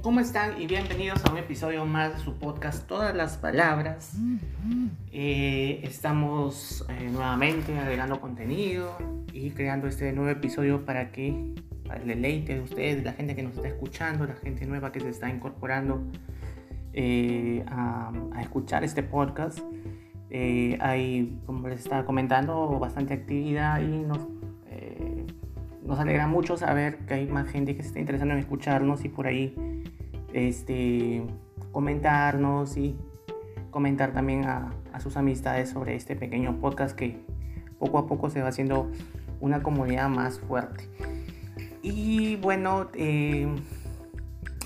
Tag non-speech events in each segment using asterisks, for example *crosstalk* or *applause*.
¿cómo están? Y bienvenidos a un episodio más de su podcast Todas las Palabras. Eh, estamos eh, nuevamente agregando contenido y creando este nuevo episodio para que, para el deleite de ustedes, la gente que nos está escuchando, la gente nueva que se está incorporando eh, a, a, escuchar este podcast. hay, como les estaba comentando, bastante actividad y nos nos alegra mucho saber que hay más gente que se está interesando en escucharnos y por ahí este, comentarnos y comentar también a, sus amistades sobre este pequeño podcast que poco a poco se va haciendo una comunidad más fuerte. Y bueno, eh,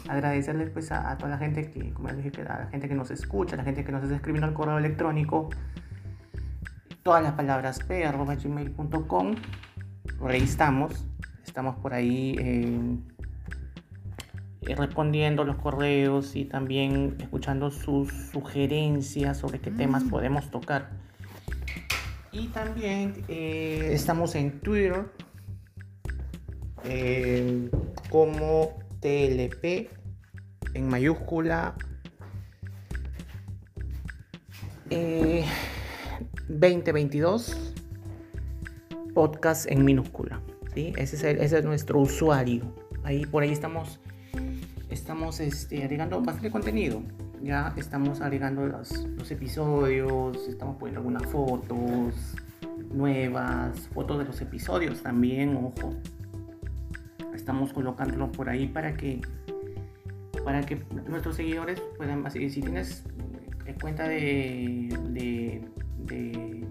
agradecerles pues a, toda la gente que, como les dije, a la gente que nos escucha, a la gente que nos está escribiendo al correo electrónico, todas las palabras p.gmail.com, por ahí estamos estamos por ahí eh, respondiendo los correos y también escuchando sus sugerencias sobre qué temas mm. podemos tocar. Y también eh, estamos en Twitter eh, como TLP en mayúscula 2022 podcast en minúscula. Ese es, nuestro usuario. Ahí por ahí estamos, estamos este, agregando bastante contenido. Ya estamos agregando los, episodios, estamos poniendo algunas fotos nuevas, fotos de los episodios también, ojo. Estamos colocándolo por ahí para que para que nuestros seguidores puedan si, si tienes eh, cuenta de, de,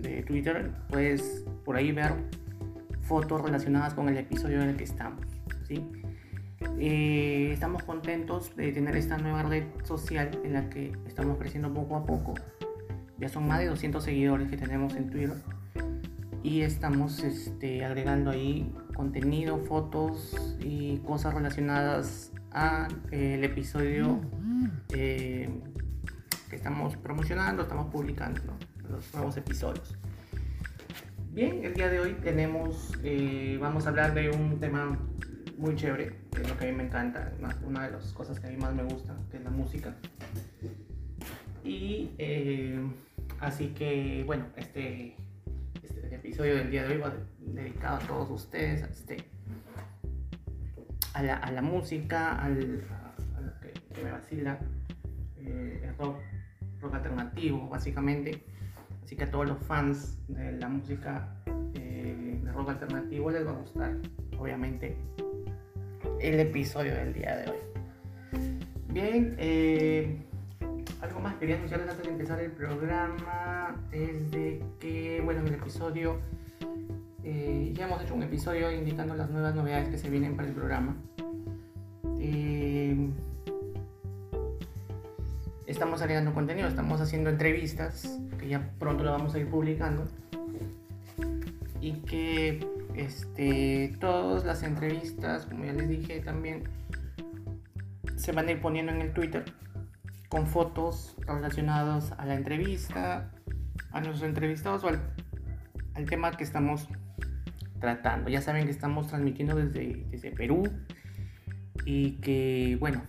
de Twitter puedes por ahí ver fotos relacionadas con el episodio en el que estamos. ¿sí? Eh, estamos contentos de tener esta nueva red social en la que estamos creciendo poco a poco. Ya son más de 200 seguidores que tenemos en Twitter y estamos este, agregando ahí contenido, fotos y cosas relacionadas al el episodio eh, que estamos promocionando, estamos publicando los nuevos episodios. Bien, el día de hoy tenemos, eh, vamos a hablar de un tema muy chévere, es lo que a mí me encanta, una, de las cosas que a mí más me gusta, que es la música. Y eh, así que, bueno, este, este, episodio del día de hoy va dedicado a todos ustedes, a, este, a, la, a la música, al, a, lo que, me vacila, eh, el rock, rock alternativo, básicamente Así que a todos los fans de la música eh, de rock alternativo les va a gustar, obviamente, el episodio del día de hoy. Bien, eh, algo más quería anunciarles antes de empezar el programa es de que, bueno, en el episodio eh, ya hemos hecho un episodio indicando las nuevas novedades que se vienen para el programa. estamos agregando contenido, estamos haciendo entrevistas que ya pronto lo vamos a ir publicando y que este, todas las entrevistas, como ya les dije también, se van a ir poniendo en el Twitter con fotos relacionadas a la entrevista, a nuestros entrevistados o al, al tema que estamos tratando. Ya saben que estamos transmitiendo desde, desde Perú y que, bueno,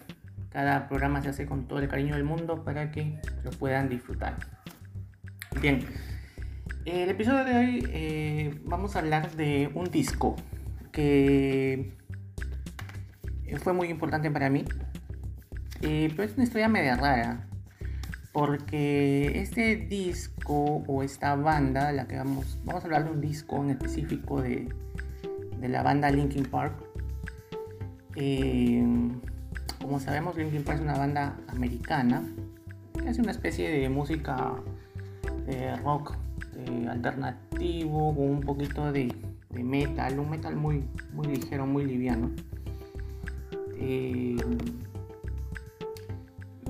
cada programa se hace con todo el cariño del mundo para que lo puedan disfrutar. Bien, el episodio de hoy eh, vamos a hablar de un disco que fue muy importante para mí, eh, pero es una historia media rara, porque este disco o esta banda, la que vamos, vamos a hablar de un disco en específico de, de la banda Linkin Park, eh, como sabemos, Linkin Park es una banda americana que hace una especie de música de rock alternativo con un poquito de, metal, un metal muy, muy ligero, muy liviano. Eh,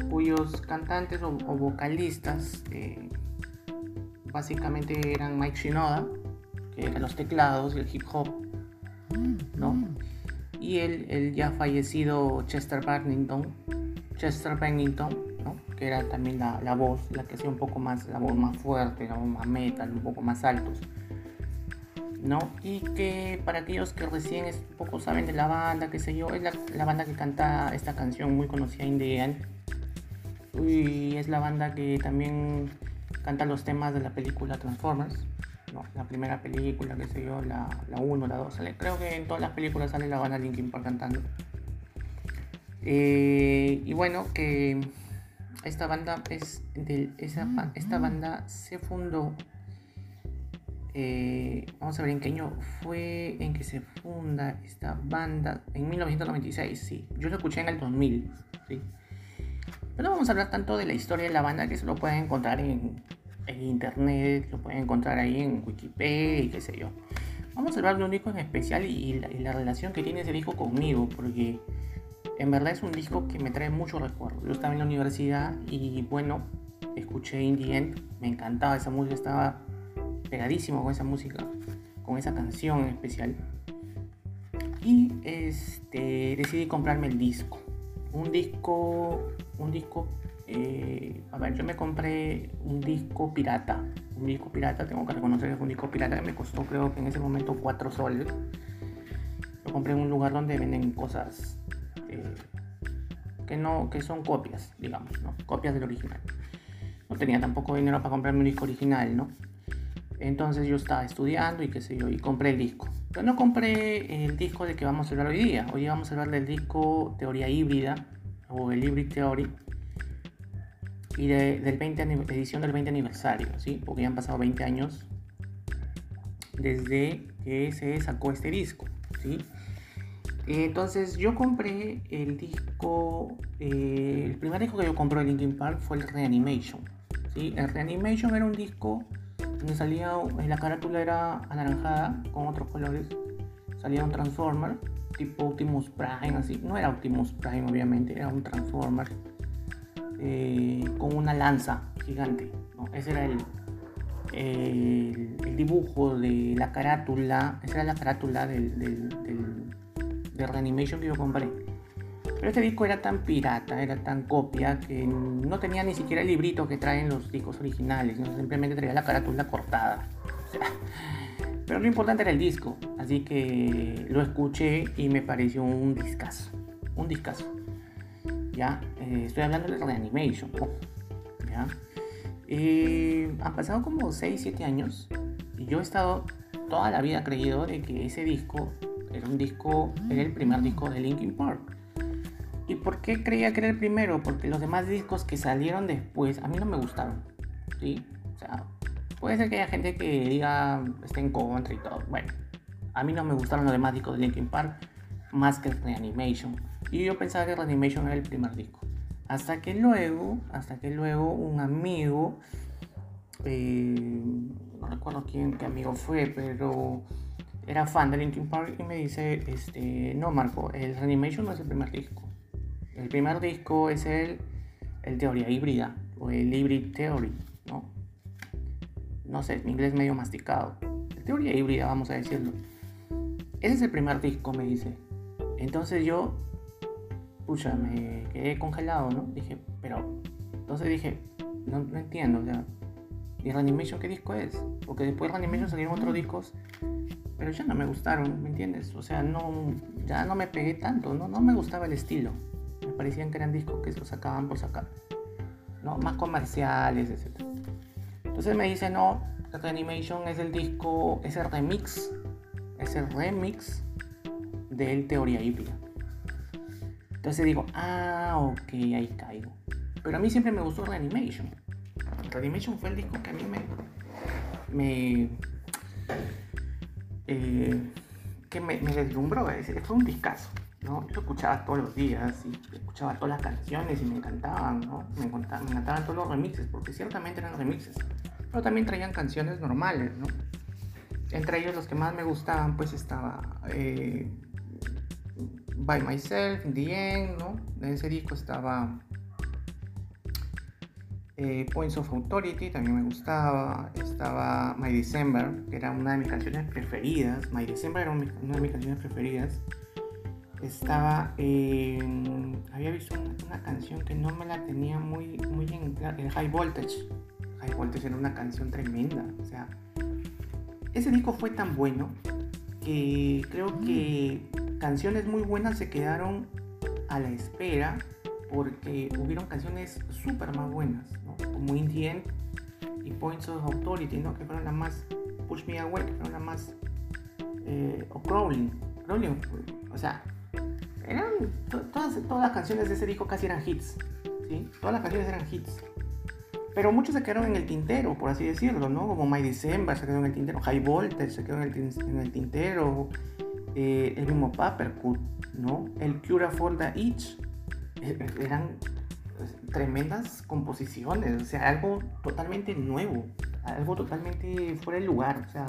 cuyos cantantes o, vocalistas eh, básicamente eran Mike Shinoda, que eran los teclados y el hip hop, ¿no? y el, ya fallecido Chester Bennington, Chester Bennington, era también la, voz, la que hacía un poco más, la voz más fuerte, la voz más metal, un poco más altos. ¿no? Y que para aquellos que recién es, poco saben de la banda, qué sé yo, es la, banda que canta esta canción muy conocida in the end. Y es la banda que también canta los temas de la película Transformers. ¿no? La primera película, qué sé yo, la 1, la 2. Creo que en todas las películas sale la banda Linkin Park cantando. Eh, y bueno, que esta banda es de esa, esta banda se fundó eh, vamos a ver en qué año fue en que se funda esta banda. En 1996, sí. Yo lo escuché en el 2000, sí. Pero no vamos a hablar tanto de la historia de la banda que se lo pueden encontrar en, internet, lo pueden encontrar ahí en Wikipedia y qué sé yo. Vamos a hablar de un disco en especial y, la, relación que tiene ese disco conmigo, porque en verdad es un disco que me trae mucho recuerdo. Yo estaba en la universidad y bueno, escuché Indie End, me encantaba esa música, estaba pegadísimo con esa música, con esa canción en especial. Y este, decidí comprarme el disco. Un disco, un disco, eh, a ver, yo me compré un disco pirata. Un disco pirata, tengo que reconocer que fue un disco pirata que me costó creo que en ese momento 4 soles. Lo compré en un lugar donde venden cosas eh, que no, que son copias, digamos, ¿no? Copias del original. No tenía tampoco dinero para comprarme un disco original, ¿no? Entonces yo estaba estudiando y qué sé yo, y compré el disco. Pero no compré el disco de que vamos a hablar hoy día. Hoy vamos a hablar del disco Teoría Híbrida o el Hybrid Theory y de, del 20 edición del 20 aniversario, ¿sí? Porque ya han pasado 20 años desde que se sacó este disco, ¿sí? Entonces yo compré el disco, eh, el primer disco que yo compré de Linkin Park fue el Reanimation. El Reanimation era un disco donde salía, la carátula era anaranjada con otros colores, salía un Transformer tipo Optimus Prime, así, no era Optimus Prime obviamente, era un Transformer eh, con una lanza gigante, ese era el, el, dibujo de la carátula, esa era la carátula del, del, del, de Reanimation que yo compré. Pero este disco era tan pirata, era tan copia, que no tenía ni siquiera el librito que traen los discos originales, simplemente traía la carátula cortada. *laughs* pero lo importante era el disco, así que lo escuché y me pareció un discazo, un discazo. Ya, eh, estoy hablando de Reanimation. ¿ya? Eh, han pasado como 6-7 años y yo he estado toda la vida creído de que ese disco era un disco, era el primer disco de Linkin Park. ¿Y por qué creía que era el primero? Porque los demás discos que salieron después a mí no me gustaron. ¿Sí? O sea, puede ser que haya gente que diga, esté en contra y todo. Bueno, a mí no me gustaron los demás discos de Linkin Park más que Reanimation. Y yo pensaba que Reanimation era el primer disco. Hasta que luego, hasta que luego un amigo, eh, no recuerdo quién, qué amigo fue, pero era fan de Linkin Park y me dice, este, no Marco, el Reanimation no es el primer disco. El primer disco es el, el Teoría Híbrida o el Hybrid Theory, ¿no? No sé, mi inglés medio masticado. El Teoría Híbrida, vamos a decirlo. Ese es el primer disco, me dice. Entonces yo, pucha, me quedé congelado, ¿no? Dije, pero, entonces dije, no, no entiendo, o sea, ¿y Reanimation qué disco es? Porque después de Reanimation salieron otros discos, pero ya no me gustaron, ¿me entiendes? O sea, no, ya no me pegué tanto, no, no me gustaba el estilo me parecían que eran discos que se sacaban por sacar, ¿no? Más comerciales, etc. Entonces me dice, no, Reanimation es el disco, es el remix, es el remix del Teoría Híbrida. Entonces digo, ah, ok, ahí caigo. Pero a mí siempre me gustó Reanimation. Reanimation fue el disco que a mí me. me eh, que me, me deslumbró, fue un discazo. ¿no? Yo escuchaba todos los días y escuchaba todas las canciones y me encantaban, ¿no? Me encantaban, todos los remixes, porque ciertamente eran remixes, pero también traían canciones normales, ¿no? Entre ellos los que más me gustaban, pues estaba eh, By Myself, The End, ¿no? En ese disco estaba eh, Points of Authority, también me gustaba. Estaba My December, que era una de mis canciones preferidas. My December era una de mis canciones preferidas estaba había visto una, canción que no me la tenía muy muy en el High Voltage High Voltage era una canción tremenda o sea ese disco fue tan bueno que creo que canciones muy buenas se quedaron a la espera porque hubieron canciones súper más buenas, como In y Points of Authority, que fueron las más Push Me Away, que fueron las más eh, o Crawling, Crawling, o sea, eran todas, todas las canciones de ese disco casi eran hits, ¿sí? Todas las canciones eran hits. Pero muchos se quedaron en el tintero, por así decirlo, ¿no? Como My December se quedó en el tintero, High Voltage se quedó en el, tintero, eh, el mismo Papercut, ¿no? El Cura for the Itch. E, eran pues, tremendas composiciones, o sea, algo totalmente nuevo, algo totalmente fuera de lugar, o sea,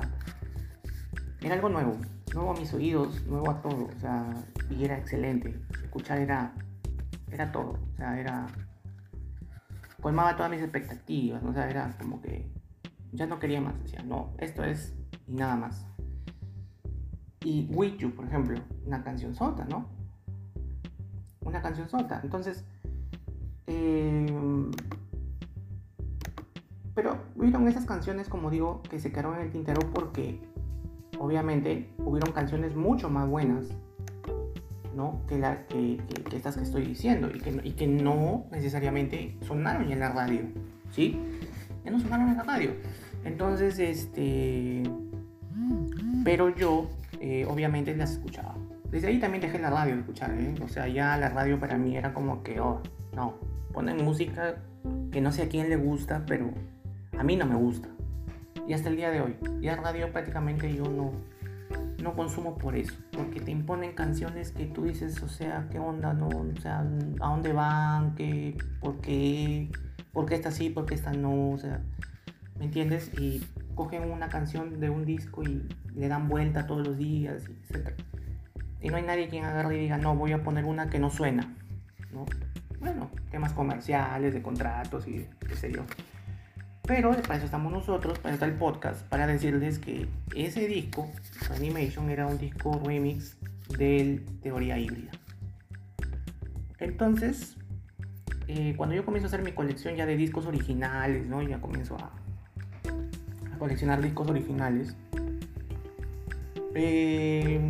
era algo nuevo, nuevo a mis oídos, nuevo a todo, o sea, y era excelente. Escuchar era, era todo, o sea, era colmaba todas mis expectativas, o sea, era como que ya no quería más, decía, no, esto es y nada más. Y With You, por ejemplo, una canción sota, ¿no? Una canción sota. Entonces, em, pero hubieron esas canciones, como digo, que se quedaron en el tintero porque obviamente hubieron canciones mucho más buenas ¿no? que, la, que, estas que estoy diciendo y que, y que no necesariamente sonaron en la radio, ¿sí? Ya no sonaron en la radio. Entonces, este... Pero yo, eh, obviamente, las escuchaba. Desde ahí también dejé la radio de escuchar, ¿eh? O sea, ya la radio para mí era como que, oh, no, ponen música que no sé a quién le gusta, pero a mí no me gusta. Y hasta el día de hoy, ya radio prácticamente yo no, no consumo por eso, porque te imponen canciones que tú dices, o sea, ¿qué onda? No? O sea, ¿a dónde van? ¿Qué? ¿Por qué? ¿Por qué esta sí? ¿Por qué esta no? O sea, ¿me entiendes? Y cogen una canción de un disco y le dan vuelta todos los días, etc. Y no hay nadie quien agarre y diga, no, voy a poner una que no suena, ¿no? Bueno, temas comerciales, de contratos y qué sé yo. Pero para eso estamos nosotros, para está el podcast, para decirles que ese disco, Animation, era un disco remix del Teoría Híbrida. Entonces, eh, cuando yo comienzo a hacer mi colección ya de discos originales, ¿no? Ya comienzo a, coleccionar discos originales. Eh,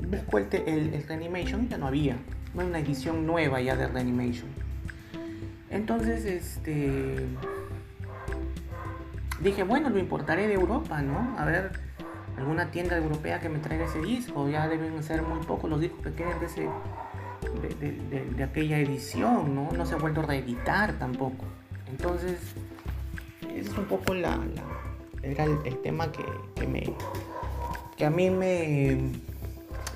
el, el, Reanimation ya no había, no una edición nueva ya de Reanimation. Entonces, este dije, bueno, lo importaré de Europa, ¿no? A ver, alguna tienda europea que me traiga ese disco. Ya deben ser muy pocos los discos que queden de, ese, de, aquella edición, ¿no? No se ha vuelto a reeditar tampoco. Entonces, es un poco la, era el, tema que, me, que a mí me,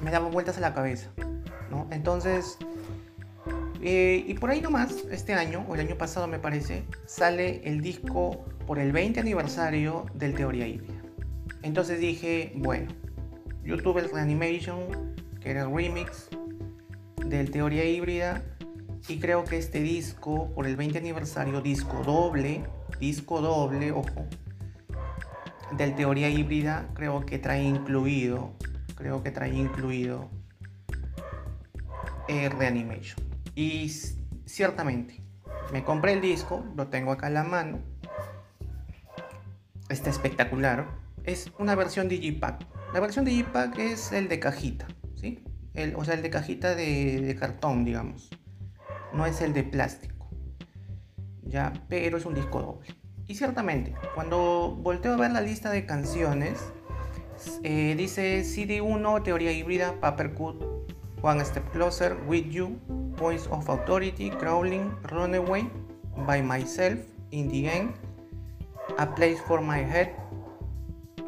me daba vueltas a la cabeza, ¿no? Entonces, eh, y por ahí nomás, este año, o el año pasado me parece, sale el disco por el 20 aniversario del Teoría Híbrida. Entonces dije, bueno, YouTube el Reanimation, que era el remix del Teoría Híbrida, y creo que este disco, por el 20 aniversario, disco doble, disco doble, ojo, del Teoría Híbrida, creo que trae incluido, creo que trae incluido el Reanimation. Y ciertamente, me compré el disco, lo tengo acá en la mano, está espectacular, es una versión Digipack. La versión Digipack es el de cajita, ¿sí? El, o sea, el de cajita de, cartón, digamos. No es el de plástico. Ya, pero es un disco doble. Y ciertamente, cuando volteo a ver la lista de canciones, eh, dice CD1, Teoría Híbrida, Papercut, One Step Closer, With You, Points of Authority, Crawling, Runaway, By Myself, In the End, a Place for My Head,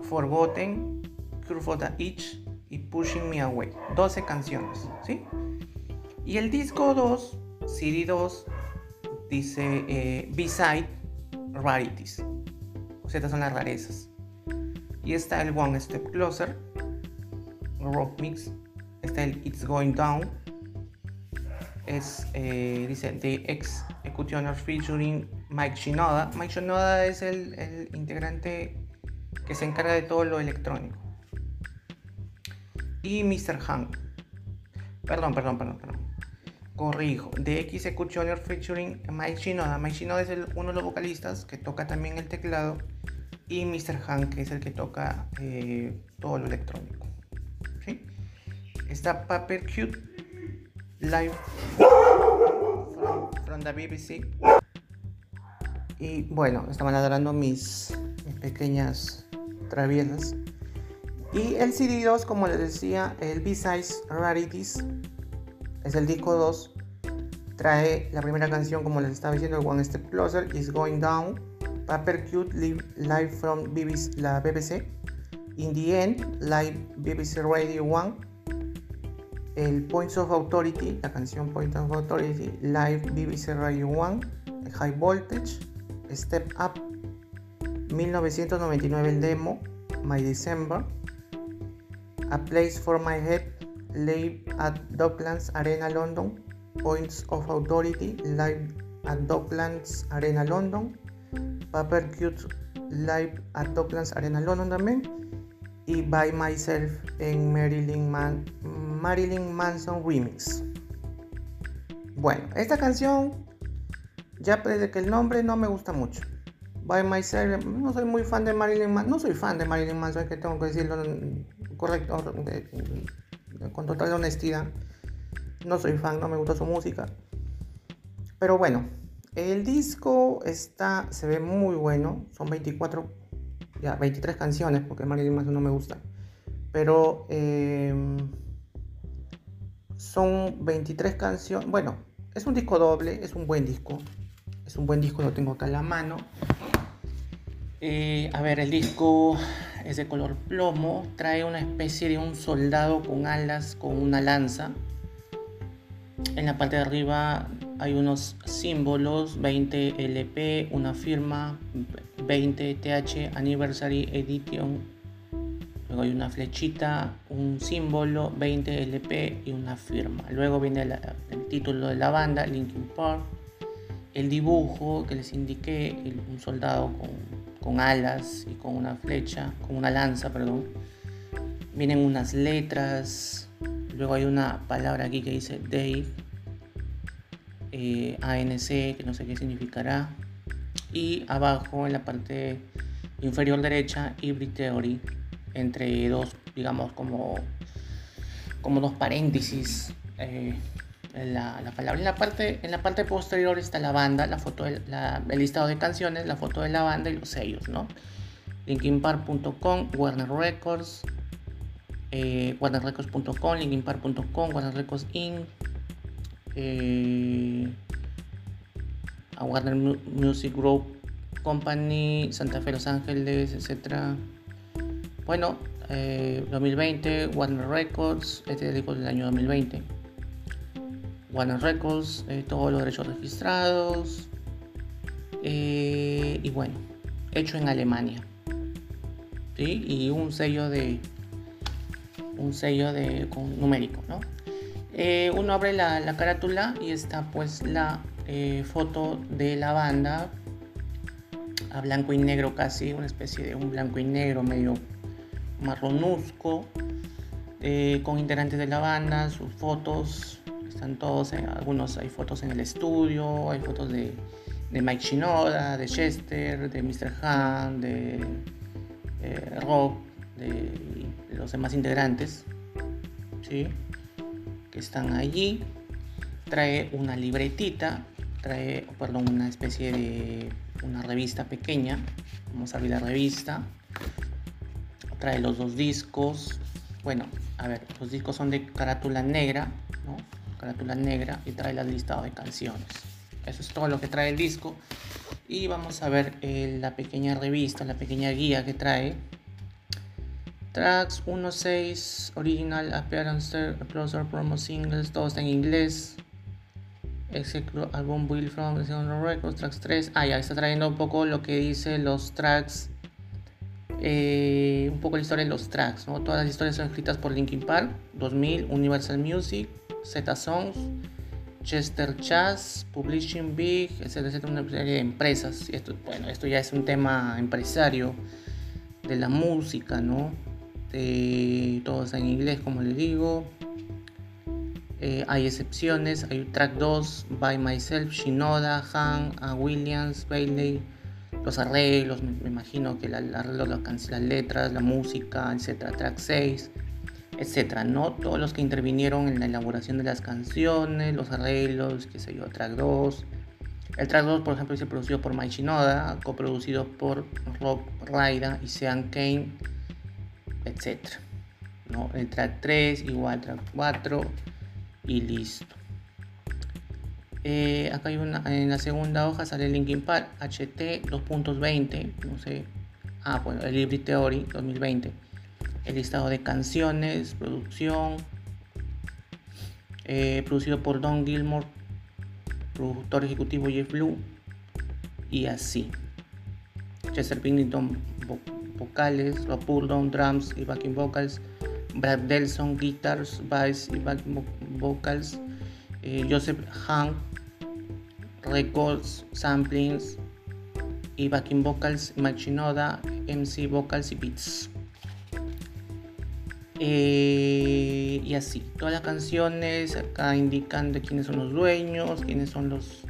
Forgotten, Cure for the Itch y Pushing Me Away. 12 canciones, ¿sí? Y el disco 2, CD 2, dice eh, B-Side Rarities. O sea, estas son las rarezas. Y está el One Step Closer, Rock Mix. Está el It's Going Down. Es, eh, dice, The Ex Executioner featuring Mike Shinoda. Mike Shinoda es el, integrante que se encarga de todo lo electrónico. Y Mr. Hank. Perdón, perdón, perdón, perdón. Corrijo. The Executioner featuring Mike Shinoda. Mike Shinoda es uno de los vocalistas que toca también el teclado y Mr. Han, que es el que toca eh, todo lo electrónico. ¿sí? Está Paper Cute Live from, the BBC. Y bueno, estaban ladrando mis, pequeñas traviesas. Y el CD2, como les decía, el B-Size Rarities, es el disco 2. Trae la primera canción, como les estaba diciendo, One Step Closer, Is Going Down, Paper Cute Live, from BBC, la BBC, In the End, Live BBC Radio 1, el Points of Authority, la canción Points of Authority, Live BBC Radio 1, High Voltage, Step Up, 1999 el demo, My December, A Place for My Head, Live at Docklands Arena London, Points of Authority, Live at Docklands Arena London, Paper Cute Live at Docklands Arena London también, y By Myself en Marilyn, Marilyn Manson Remix. Bueno, esta canción, ya desde que el nombre no me gusta mucho. By Myself, no soy muy fan de Marilyn Manson, no soy fan de Marilyn Manson, que tengo que decirlo correcto, con total honestidad. No soy fan, no me gusta su música. Pero bueno, el disco está, se ve muy bueno. Son 24, ya 23 canciones, porque Marilyn Manson no me gusta. Pero em, son 23 canciones. Bueno, es un disco doble, es un buen disco. Es un buen disco, lo tengo acá en la mano. A ver, el disco es de color plomo, trae una especie de un soldado con alas, con una lanza. En la parte de arriba hay unos símbolos, 20 LP, una firma, 20 TH Anniversary Edition. Luego hay una flechita, un símbolo, 20 LP y una firma. Luego viene el título de la banda, Linkin Park. El dibujo que les indiqué, un soldado con con alas y con una flecha, con una lanza, perdón. Vienen unas letras, luego hay una palabra aquí que dice Dave, eh, ANC, que no sé qué significará, y abajo en la parte inferior derecha, Hybrid Theory, entre dos, digamos, como, como dos paréntesis. Eh, la, palabra. En la, parte, en la parte posterior está la banda, la foto el listado de canciones, la foto de la banda y los sellos, ¿no? linkinpark.com, Warner Records, eh, warnerrecords.com, linkinpark.com, Warner Records Inc., eh, a Warner Music Group Company, Santa Fe, Los Ángeles, etc. Bueno, 2020, eh, Warner Records, este es el del año 2020. Warner Records, eh, todos los derechos registrados. Y bueno, hecho en Alemania. ¿sí? Y un sello de. Un sello de con numérico, ¿no? Eh, uno abre la, carátula y está pues la foto de la banda a blanco y negro casi, una especie de un blanco y negro medio marronusco, con integrantes de la banda, sus fotos, están todos, en, algunos hay fotos en el estudio, hay fotos de, Mike Shinoda, de Chester, de Mr. Han, de eh, Rob, de, los demás integrantes, ¿sí? Que están allí. Trae una libretita, trae, perdón, una especie de una revista pequeña. Vamos a abrir la revista. Trae los dos discos. Bueno, a ver, los discos son de carátula negra, ¿no? carátula negra y trae la listado de canciones. Eso es todo lo que trae el disco. Y vamos a ver eh, la pequeña revista, la pequeña guía que trae. Tracks 1.6, Original Appearance, Closer Promo Singles, todo está en inglés. Execute Album Build from Records, Tracks 3. Ah, ya está trayendo un poco lo que dice los tracks. Eh, un poco la historia de los tracks, ¿no? Todas las historias son escritas por Linkin Park, 2000, Universal Music, Z Songs, Chester Chas, Publishing Big, etc, una serie de empresas. Y esto, bueno, esto ya es un tema empresario de la música, ¿no? De, todos en inglés, como les digo. Eh, hay excepciones, hay track 2, By Myself, Shinoda, Han, Williams, Bailey, los arreglos, me, imagino que el arreglo, las, las letras, la música, etcétera, track 6, etcétera, ¿no? Todos los que intervinieron en la elaboración de las canciones, los arreglos, qué sé yo, track 2. El track 2, por ejemplo, es producido por Mike Shinoda, coproducido por Rob Raida y Sean Kane, etcétera. ¿no? El track 3, igual track 4 y listo. Eh, acá hay una, en la segunda hoja sale Linkin Park HT 2.20, no sé. Ah, bueno, el Libre Theory 2020. El listado de canciones, producción, eh, producido por Don Gilmore, productor ejecutivo Jeff Blue, y así. Chester Pennington, vocales, Rob Burdon, drums y backing vocals, Brad Delson, guitars, bass y backing vocals, eh, Joseph Hank, records, samplings y backing vocals, Machinoda, MC vocals y beats. Eh, y así, todas las canciones acá indicando quiénes son los dueños, quiénes son los,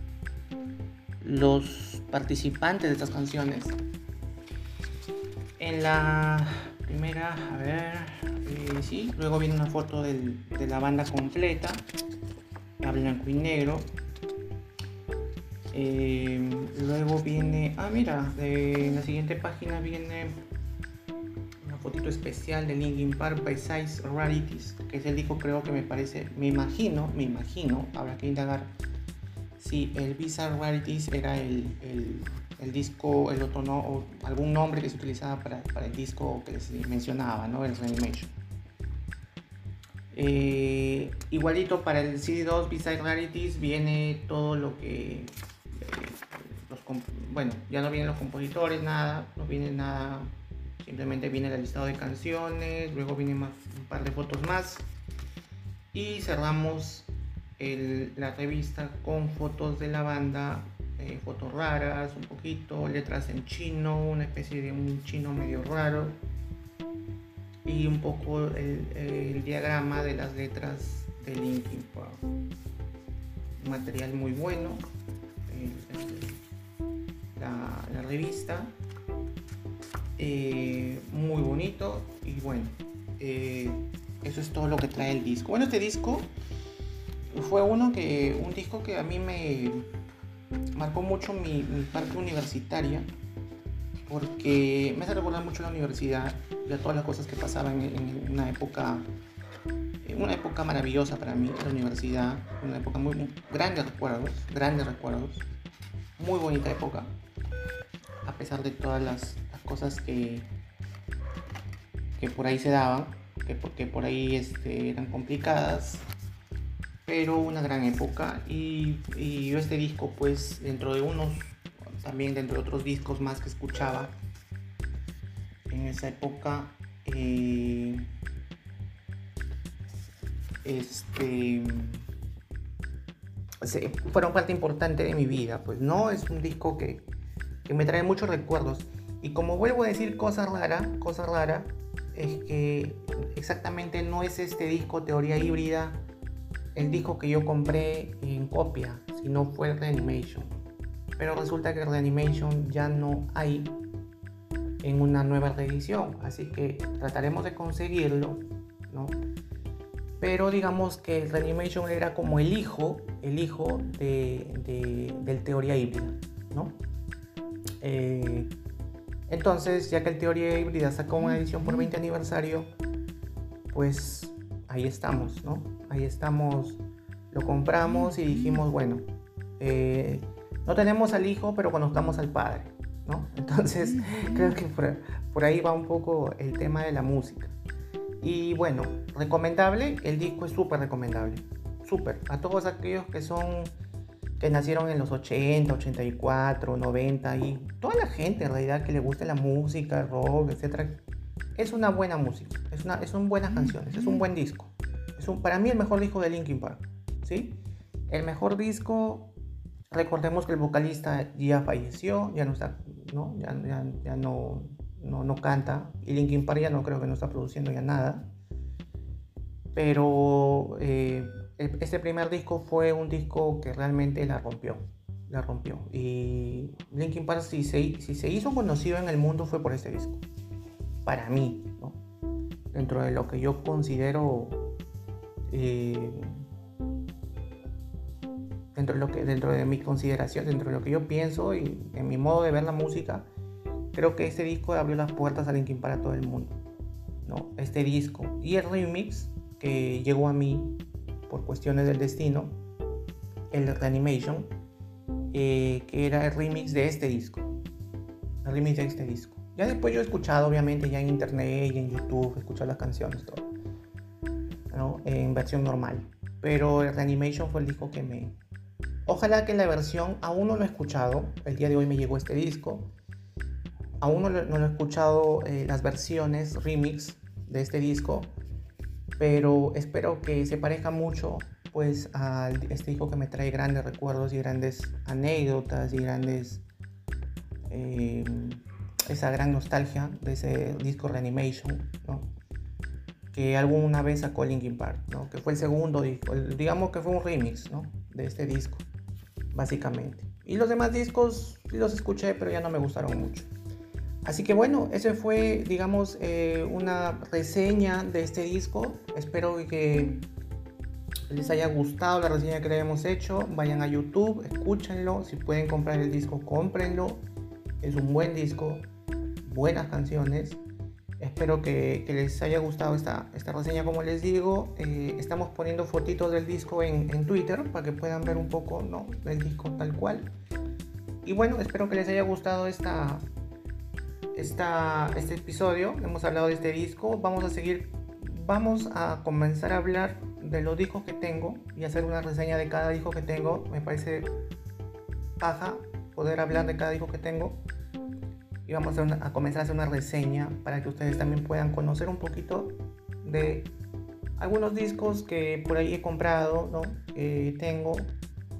los participantes de estas canciones. La primera, a ver, eh, sí, luego viene una foto de la banda completa, a blanco y negro. Eh, luego viene, ah mira, en la siguiente página viene una fotito especial de Linkin Park by Size Rarities, que es el disco creo que me parece, me imagino, me imagino, habrá que indagar si el Bizarre Rarities era el, disco, el otro no, o algún nombre que se utilizaba para, para el disco que les mencionaba, ¿no? El Reanimation. Eh, igualito para el CD2 Bizarre Rarities viene todo lo que bueno, ya no vienen los compositores, nada, no viene nada, simplemente viene el listado de canciones, luego viene más, un par de fotos más y cerramos la revista con fotos de la banda, eh, fotos raras, un poquito, letras en chino, una especie de un chino medio raro y un poco el, diagrama de las letras de Linkin Park. Material muy bueno la, revista. Eh, muy bonito y bueno, eh, eso es todo lo que trae el disco. Bueno, este disco fue uno que, un disco que a mí me marcó mucho mi, parte universitaria porque me hace recordar mucho la universidad y a todas las cosas que pasaban en, una época una época maravillosa para mí la universidad una época muy, muy grandes recuerdos grandes recuerdos muy bonita época a pesar de todas las, cosas que, que por ahí se daban, que, porque por ahí este, eran complicadas, pero una gran época. Y, yo este disco, pues dentro de unos, también dentro de otros discos más que escuchaba en esa época, eh, este fueron parte importante de mi vida, pues no es un disco que, que me trae muchos recuerdos. Y como vuelvo a decir cosa rara, cosa rara, es que exactamente no es este disco Teoría Híbrida el disco que yo compré en copia, sino fue el Reanimation. Pero resulta que Reanimation ya no hay en una nueva reedición, así que trataremos de conseguirlo, ¿no? Pero digamos que Reanimation era como el hijo, el hijo de, del Teoría Híbrida, ¿no? Eh, entonces, ya que el Teoría Híbrida sacó una edición por 20 aniversario, pues ahí estamos, ¿no? Ahí estamos, lo compramos y dijimos, bueno, eh, no tenemos al hijo, pero conozcamos al padre, ¿no? *laughs* Entonces, creo que por, ahí va un poco el tema de la música. Y bueno, recomendable, el disco es súper recomendable, súper. A todos aquellos que son que nacieron en los 80, 84, 90 y toda la gente en realidad que le guste la música, el rock, etc. Es una buena música, es una, son buenas canciones, es un buen disco. Es un, para mí el mejor disco de Linkin Park, ¿sí? El mejor disco, recordemos que el vocalista ya falleció, ya no está, ¿no? Ya, ya, no, no, no, canta y Linkin Park ya no creo que no está produciendo ya nada. Pero... Eh, este primer disco fue un disco que realmente la rompió. la rompió. Y Linkin Park, si se, si se hizo conocido en el mundo, fue por este disco. Para mí. Dentro de lo que yo considero. Eh, dentro, de lo que, dentro de mi consideración, dentro de lo que yo pienso y en mi modo de ver la música, creo que este disco abrió las puertas a Linkin Park a todo el mundo. ¿no? Este disco y el remix que llegó a mí por cuestiones del destino, el Reanimation, eh, que era el remix de este disco. El remix de este disco. Ya después yo he escuchado, obviamente, ya en internet y en YouTube, he escuchado las canciones, todo. En versión normal. Pero el Reanimation fue el disco que me... Ojalá que la versión, aún no lo he escuchado, el día de hoy me llegó este disco. Aún no lo, he escuchado eh, las versiones remix de este disco, pero espero que se parezca mucho pues a este disco que me trae grandes recuerdos y grandes anécdotas y grandes eh, esa gran nostalgia de ese disco Reanimation que alguna vez sacó Linkin Park que fue el segundo disco digamos que fue un remix de este disco básicamente y los demás discos los escuché pero ya no me gustaron mucho Así que bueno, ese fue, digamos, eh, una reseña de este disco. Espero que les haya gustado la reseña que le hemos hecho. Vayan a YouTube, escúchenlo. Si pueden comprar el disco, cómprenlo. Es un buen disco, buenas canciones. Espero que, les haya gustado esta, esta, reseña, como les digo. Eh, estamos poniendo fotitos del disco en, en, Twitter para que puedan ver un poco ¿no? del disco tal cual. Y bueno, espero que les haya gustado esta, este episodio, hemos hablado de este disco, vamos a seguir, vamos a comenzar a hablar de los discos que tengo y hacer una reseña de cada disco que tengo. Me parece paja poder hablar de cada disco que tengo y vamos a, comenzar a hacer una reseña para que ustedes también puedan conocer un poquito de algunos discos que por ahí he comprado, ¿no? que tengo,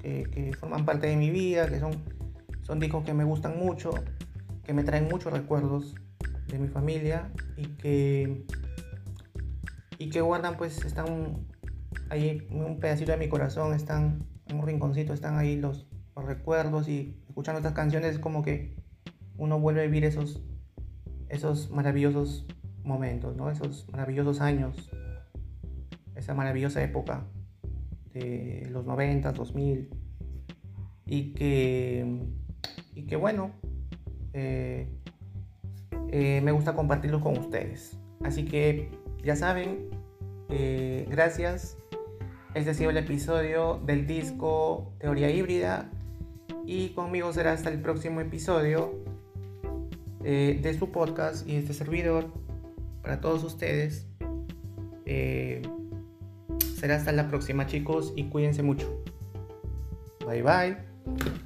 que, forman parte de mi vida, que son, son discos que me gustan mucho que me traen muchos recuerdos de mi familia y que y que guardan pues están ahí un pedacito de mi corazón están en un rinconcito están ahí los, recuerdos y escuchando estas canciones es como que uno vuelve a vivir esos esos maravillosos momentos no esos maravillosos años esa maravillosa época de los 90 2000 y que y que bueno eh, eh, me gusta compartirlo con ustedes. Así que ya saben, eh, gracias. Este ha sido el episodio del disco Teoría Híbrida y conmigo será hasta el próximo episodio de su podcast y este servidor para todos ustedes. será hasta la próxima chicos y cuídense mucho. Bye bye.